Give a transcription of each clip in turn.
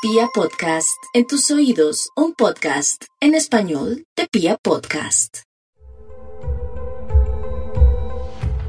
Pia Podcast, en tus oídos, un podcast en español de Pia Podcast.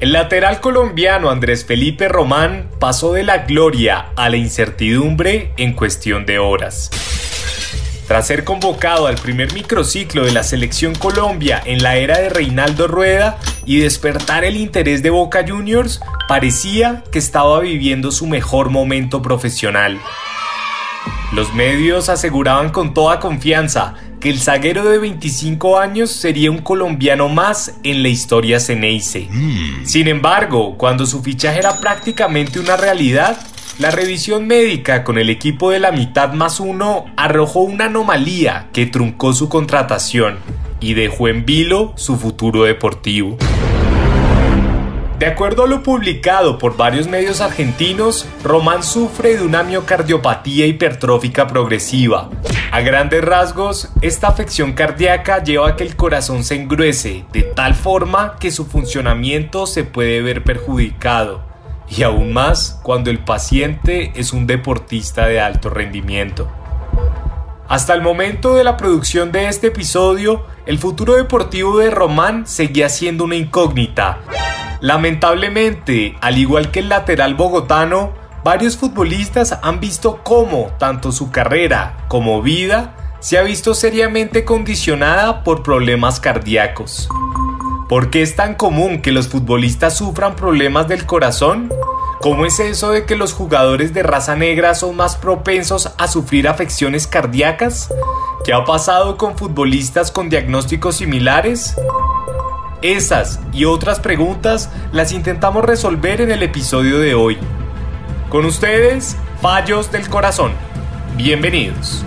El lateral colombiano Andrés Felipe Román pasó de la gloria a la incertidumbre en cuestión de horas. Tras ser convocado al primer microciclo de la selección Colombia en la era de Reinaldo Rueda y despertar el interés de Boca Juniors, parecía que estaba viviendo su mejor momento profesional. Los medios aseguraban con toda confianza que el zaguero de 25 años sería un colombiano más en la historia Ceneice. Sin embargo, cuando su fichaje era prácticamente una realidad, la revisión médica con el equipo de la mitad más uno arrojó una anomalía que truncó su contratación y dejó en vilo su futuro deportivo. De acuerdo a lo publicado por varios medios argentinos, Román sufre de una miocardiopatía hipertrófica progresiva. A grandes rasgos, esta afección cardíaca lleva a que el corazón se engruese de tal forma que su funcionamiento se puede ver perjudicado, y aún más cuando el paciente es un deportista de alto rendimiento. Hasta el momento de la producción de este episodio, el futuro deportivo de Román seguía siendo una incógnita, Lamentablemente, al igual que el lateral bogotano, varios futbolistas han visto cómo tanto su carrera como vida se ha visto seriamente condicionada por problemas cardíacos. ¿Por qué es tan común que los futbolistas sufran problemas del corazón? ¿Cómo es eso de que los jugadores de raza negra son más propensos a sufrir afecciones cardíacas? ¿Qué ha pasado con futbolistas con diagnósticos similares? Esas y otras preguntas las intentamos resolver en el episodio de hoy. Con ustedes, Fallos del Corazón. Bienvenidos.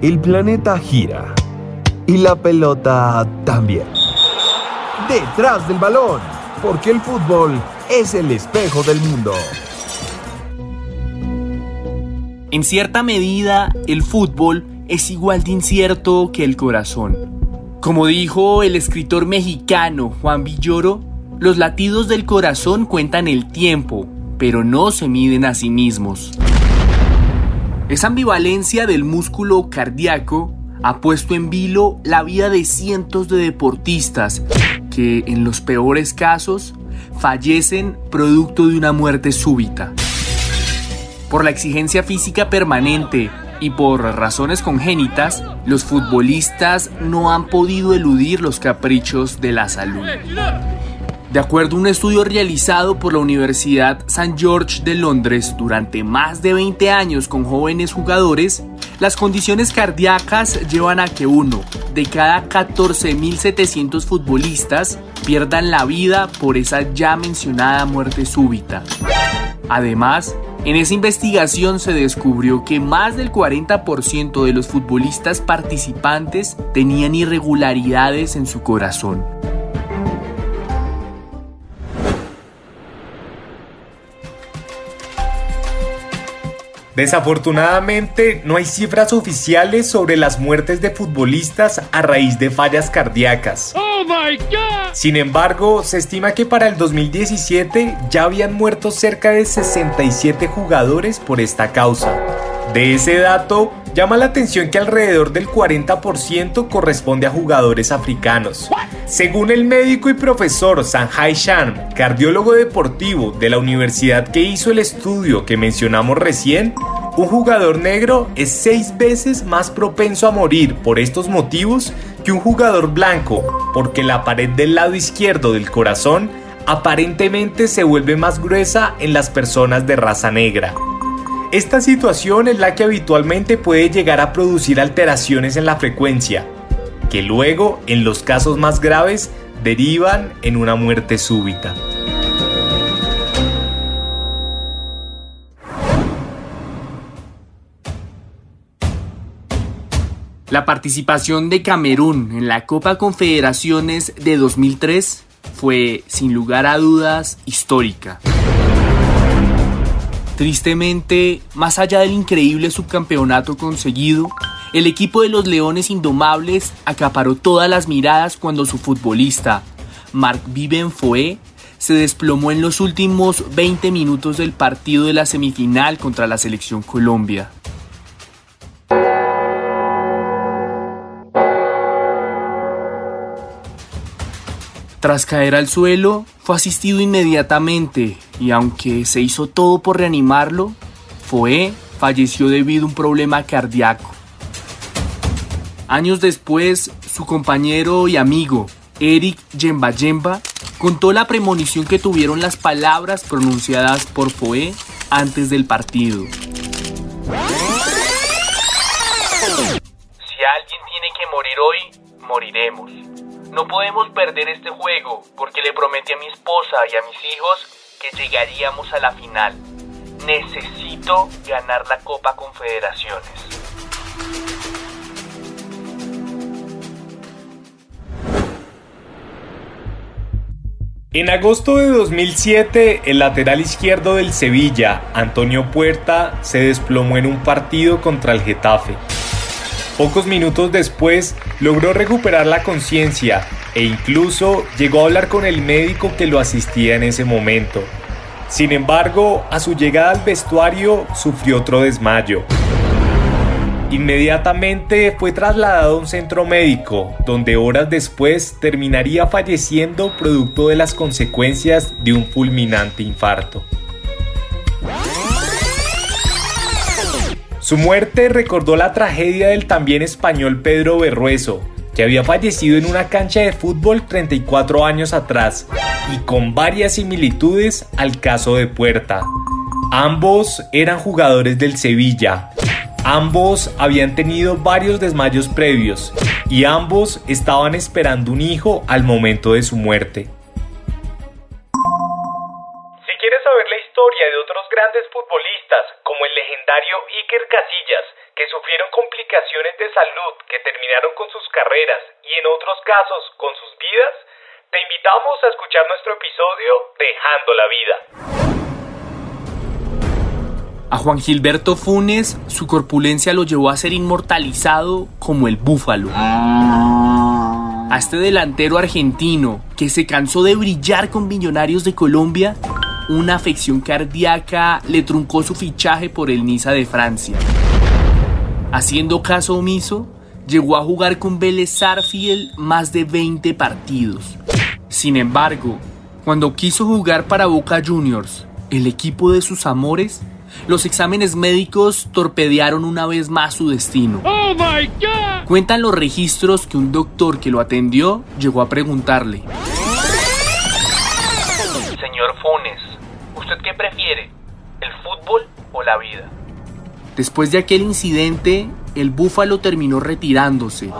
El planeta gira y la pelota también. Detrás del balón, porque el fútbol es el espejo del mundo. En cierta medida, el fútbol es igual de incierto que el corazón. Como dijo el escritor mexicano Juan Villoro, los latidos del corazón cuentan el tiempo, pero no se miden a sí mismos. Esa ambivalencia del músculo cardíaco ha puesto en vilo la vida de cientos de deportistas que, en los peores casos, fallecen producto de una muerte súbita. Por la exigencia física permanente y por razones congénitas, los futbolistas no han podido eludir los caprichos de la salud. De acuerdo a un estudio realizado por la Universidad St. George de Londres durante más de 20 años con jóvenes jugadores, las condiciones cardíacas llevan a que uno de cada 14.700 futbolistas pierdan la vida por esa ya mencionada muerte súbita. Además, en esa investigación se descubrió que más del 40% de los futbolistas participantes tenían irregularidades en su corazón. Desafortunadamente, no hay cifras oficiales sobre las muertes de futbolistas a raíz de fallas cardíacas. Oh Sin embargo, se estima que para el 2017 ya habían muerto cerca de 67 jugadores por esta causa. De ese dato, llama la atención que alrededor del 40% corresponde a jugadores africanos. Según el médico y profesor Sanjay Shan, cardiólogo deportivo de la universidad que hizo el estudio que mencionamos recién, un jugador negro es seis veces más propenso a morir por estos motivos que un jugador blanco, porque la pared del lado izquierdo del corazón aparentemente se vuelve más gruesa en las personas de raza negra. Esta situación es la que habitualmente puede llegar a producir alteraciones en la frecuencia, que luego, en los casos más graves, derivan en una muerte súbita. La participación de Camerún en la Copa Confederaciones de 2003 fue, sin lugar a dudas, histórica. Tristemente, más allá del increíble subcampeonato conseguido, el equipo de los Leones Indomables acaparó todas las miradas cuando su futbolista, Marc Viven Foé, se desplomó en los últimos 20 minutos del partido de la semifinal contra la selección Colombia. Tras caer al suelo, fue asistido inmediatamente y aunque se hizo todo por reanimarlo, Foé falleció debido a un problema cardíaco. Años después, su compañero y amigo, Eric Yemba Yemba, contó la premonición que tuvieron las palabras pronunciadas por Foé antes del partido. Si alguien tiene que morir hoy, moriremos. No podemos perder este juego porque le prometí a mi esposa y a mis hijos que llegaríamos a la final. Necesito ganar la Copa Confederaciones. En agosto de 2007, el lateral izquierdo del Sevilla, Antonio Puerta, se desplomó en un partido contra el Getafe. Pocos minutos después, logró recuperar la conciencia e incluso llegó a hablar con el médico que lo asistía en ese momento. Sin embargo, a su llegada al vestuario sufrió otro desmayo. Inmediatamente fue trasladado a un centro médico, donde horas después terminaría falleciendo producto de las consecuencias de un fulminante infarto. Su muerte recordó la tragedia del también español Pedro Berrueso, que había fallecido en una cancha de fútbol 34 años atrás, y con varias similitudes al caso de Puerta. Ambos eran jugadores del Sevilla, Ambos habían tenido varios desmayos previos y ambos estaban esperando un hijo al momento de su muerte. Que sufrieron complicaciones de salud que terminaron con sus carreras y en otros casos con sus vidas, te invitamos a escuchar nuestro episodio Dejando la Vida. A Juan Gilberto Funes, su corpulencia lo llevó a ser inmortalizado como el búfalo. A este delantero argentino, que se cansó de brillar con Millonarios de Colombia, una afección cardíaca le truncó su fichaje por el Niza de Francia. Haciendo caso omiso, llegó a jugar con Vélez Sarfield más de 20 partidos. Sin embargo, cuando quiso jugar para Boca Juniors, el equipo de sus amores, los exámenes médicos torpedearon una vez más su destino. ¡Oh my God! Cuentan los registros que un doctor que lo atendió llegó a preguntarle: Señor Funes, ¿usted qué prefiere? ¿El fútbol o la vida? Después de aquel incidente, el búfalo terminó retirándose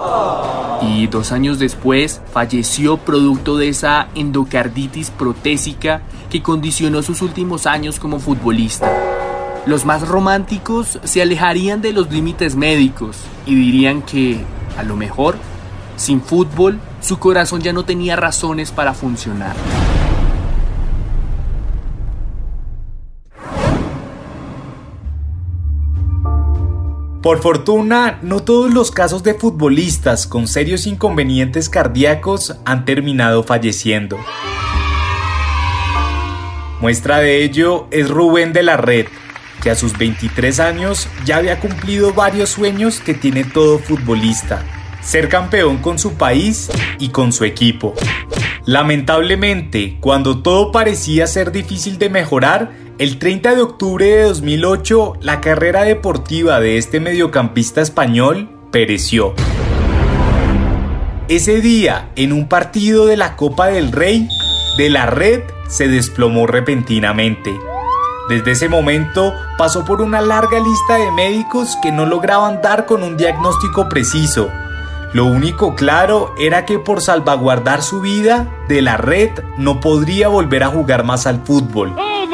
y dos años después falleció producto de esa endocarditis protésica que condicionó sus últimos años como futbolista. Los más románticos se alejarían de los límites médicos y dirían que, a lo mejor, sin fútbol, su corazón ya no tenía razones para funcionar. Por fortuna, no todos los casos de futbolistas con serios inconvenientes cardíacos han terminado falleciendo. Muestra de ello es Rubén de la Red, que a sus 23 años ya había cumplido varios sueños que tiene todo futbolista, ser campeón con su país y con su equipo. Lamentablemente, cuando todo parecía ser difícil de mejorar, el 30 de octubre de 2008 la carrera deportiva de este mediocampista español pereció. Ese día, en un partido de la Copa del Rey, de la red se desplomó repentinamente. Desde ese momento pasó por una larga lista de médicos que no lograban dar con un diagnóstico preciso. Lo único claro era que por salvaguardar su vida, de la red no podría volver a jugar más al fútbol. Oh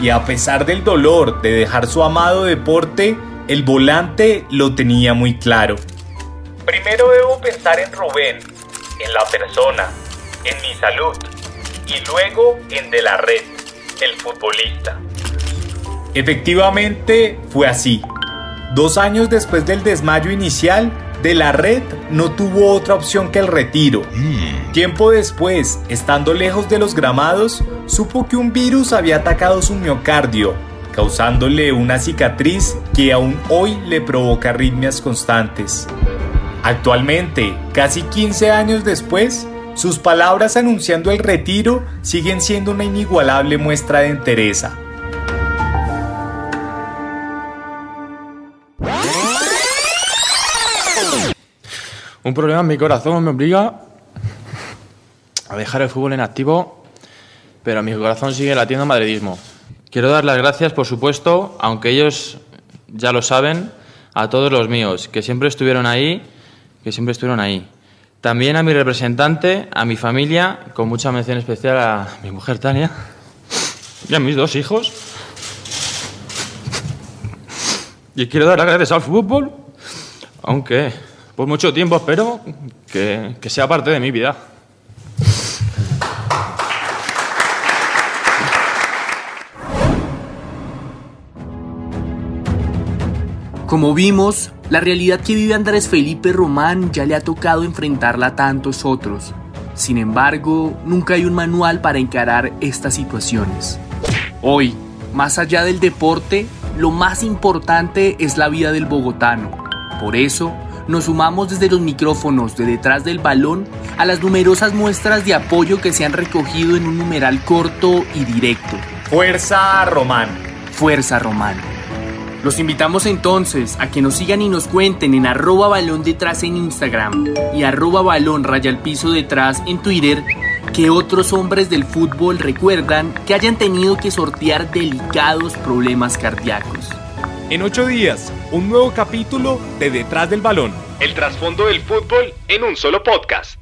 y a pesar del dolor de dejar su amado deporte, el volante lo tenía muy claro. Primero debo pensar en Rubén, en la persona, en mi salud y luego en de la red, el futbolista. Efectivamente, fue así. Dos años después del desmayo inicial, De la red no tuvo otra opción que el retiro. Tiempo después, estando lejos de los gramados, supo que un virus había atacado su miocardio, causándole una cicatriz que aún hoy le provoca arritmias constantes. Actualmente, casi 15 años después, sus palabras anunciando el retiro siguen siendo una inigualable muestra de entereza. Un problema en mi corazón me obliga a dejar el fútbol en activo, pero mi corazón sigue latiendo madridismo. Quiero dar las gracias, por supuesto, aunque ellos ya lo saben, a todos los míos, que siempre estuvieron ahí, que siempre estuvieron ahí. También a mi representante, a mi familia, con mucha mención especial a mi mujer Tania y a mis dos hijos. Y quiero dar las gracias al fútbol, aunque por mucho tiempo espero que, que sea parte de mi vida. Como vimos, la realidad que vive Andrés Felipe Román ya le ha tocado enfrentarla a tantos otros. Sin embargo, nunca hay un manual para encarar estas situaciones. Hoy, más allá del deporte, lo más importante es la vida del bogotano. Por eso, nos sumamos desde los micrófonos de detrás del balón a las numerosas muestras de apoyo que se han recogido en un numeral corto y directo. Fuerza Román. Fuerza Román. Los invitamos entonces a que nos sigan y nos cuenten en arroba balón detrás en Instagram y arroba balón raya al piso detrás en Twitter que otros hombres del fútbol recuerdan que hayan tenido que sortear delicados problemas cardíacos. En ocho días, un nuevo capítulo de Detrás del Balón. El trasfondo del fútbol en un solo podcast.